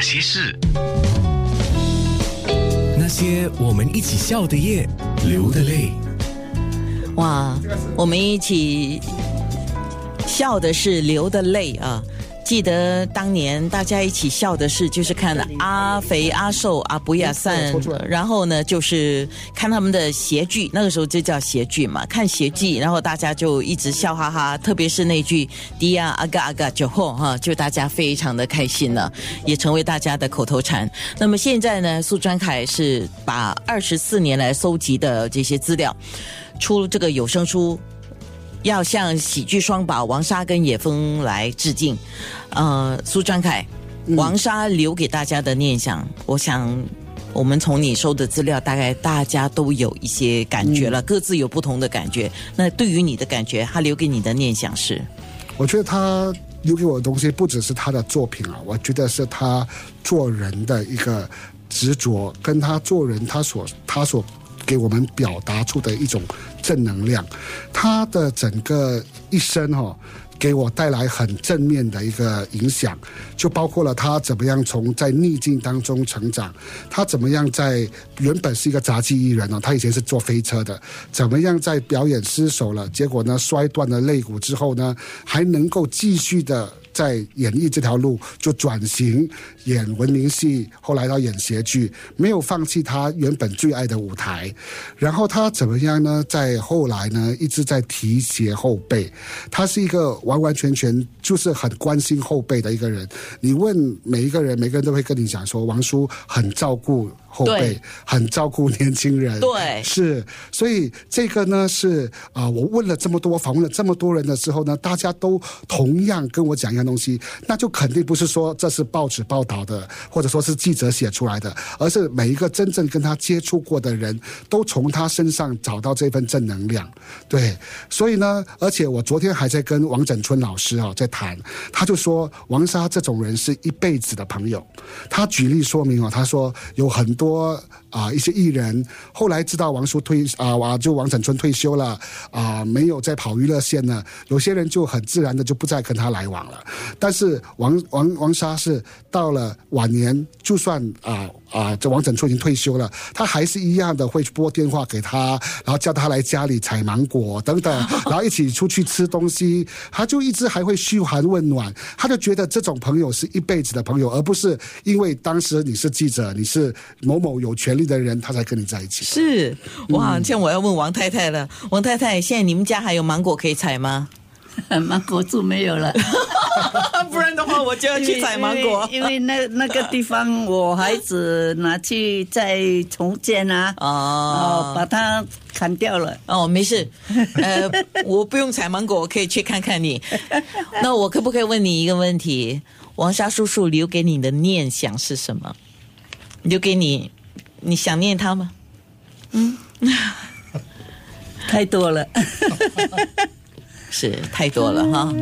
那些事，那些我们一起笑的夜，流的泪。哇，我们一起笑的是流的泪啊！记得当年大家一起笑的事，就是看阿肥、阿瘦、阿不亚散，然后呢，就是看他们的谐剧，那个时候就叫谐剧嘛，看谐剧，然后大家就一直笑哈哈，特别是那句“迪亚阿嘎阿嘎酒后”哈，就大家非常的开心了，也成为大家的口头禅。那么现在呢，苏专凯是把二十四年来搜集的这些资料，出这个有声书。要向喜剧双宝王莎跟野风来致敬。呃，苏张凯，王莎留给大家的念想，我想我们从你收的资料，大概大家都有一些感觉了，各自有不同的感觉。那对于你的感觉，他留给你的念想是？我觉得他留给我的东西不只是他的作品啊，我觉得是他做人的一个执着，跟他做人他所他所。给我们表达出的一种正能量，他的整个一生哈，给我带来很正面的一个影响，就包括了他怎么样从在逆境当中成长，他怎么样在原本是一个杂技艺人呢，他以前是坐飞车的，怎么样在表演失手了，结果呢摔断了肋骨之后呢，还能够继续的。在演艺这条路就转型演文明戏，后来到演谐剧，没有放弃他原本最爱的舞台。然后他怎么样呢？在后来呢，一直在提携后辈。他是一个完完全全就是很关心后辈的一个人。你问每一个人，每个人都会跟你讲说，王叔很照顾。后辈很照顾年轻人，对，是，所以这个呢是啊，我问了这么多，访问了这么多人的时候呢，大家都同样跟我讲一样东西，那就肯定不是说这是报纸报道的，或者说是记者写出来的，而是每一个真正跟他接触过的人都从他身上找到这份正能量，对，所以呢，而且我昨天还在跟王整春老师啊在谈，他就说王莎这种人是一辈子的朋友，他举例说明哦，他说有很。多啊，一些艺人后来知道王叔退啊，就王展春退休了啊，没有再跑娱乐线了。有些人就很自然的就不再跟他来往了。但是王王王莎是到了晚年，就算啊啊，这王振初已经退休了，他还是一样的会拨电话给他，然后叫他来家里采芒果等等，然后一起出去吃东西。他就一直还会嘘寒问暖，他就觉得这种朋友是一辈子的朋友，而不是因为当时你是记者，你是。某某有权利的人，他才跟你在一起。是哇，像我要问王太太了。王太太，现在你们家还有芒果可以采吗？芒果树没有了，不然的话我就要去采芒果。因为那那个地方我孩子拿去再重建啊，哦，把它砍掉了。哦，没事，呃，我不用采芒果，我可以去看看你。那我可不可以问你一个问题？王沙叔叔留给你的念想是什么？留给你，你想念他吗？嗯，太多了，是太多了哈，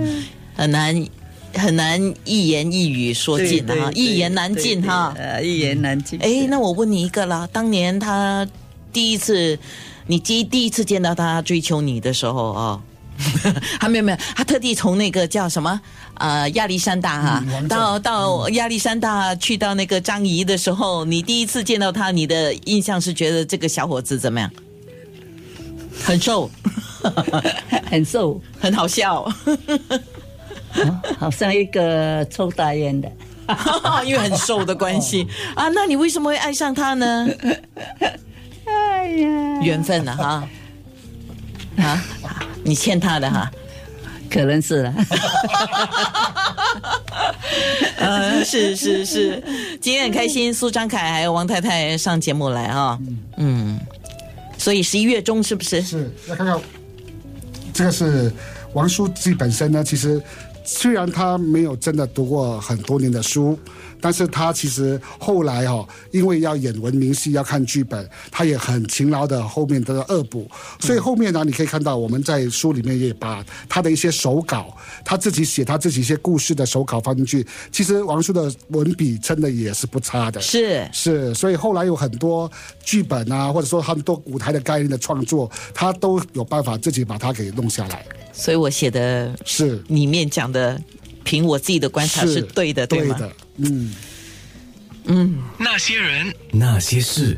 很难很难一言一语说尽哈，一言难尽哈，呃一言难尽。哎，那我问你一个啦，当年他第一次，你第第一次见到他追求你的时候啊。还没有没有，他特地从那个叫什么呃亚历山大哈，到到亚历山大去到那个张仪的时候，你第一次见到他，你的印象是觉得这个小伙子怎么样？很瘦，很瘦，很好笑，好像一个抽大烟的，因为很瘦的关系。啊。那你为什么会爱上他呢？哎呀，缘分了哈。啊，你欠他的哈，可能是了。呃，是是是，今天很开心，苏张凯还有王太太上节目来哈，嗯，所以十一月中是不是？是，来看看，这个是王书记本身呢，其实虽然他没有真的读过很多年的书。但是他其实后来哈，因为要演文明戏，要看剧本，他也很勤劳的后面的恶补。所以后面呢，你可以看到我们在书里面也把他的一些手稿，他自己写他自己一些故事的手稿放进去。其实王叔的文笔真的也是不差的，是是。所以后来有很多剧本啊，或者说很多舞台的概念的创作，他都有办法自己把它给弄下来。所以我写的是里面讲的。凭我自己的观察是对的，对吗？嗯，嗯，那些人，那些事。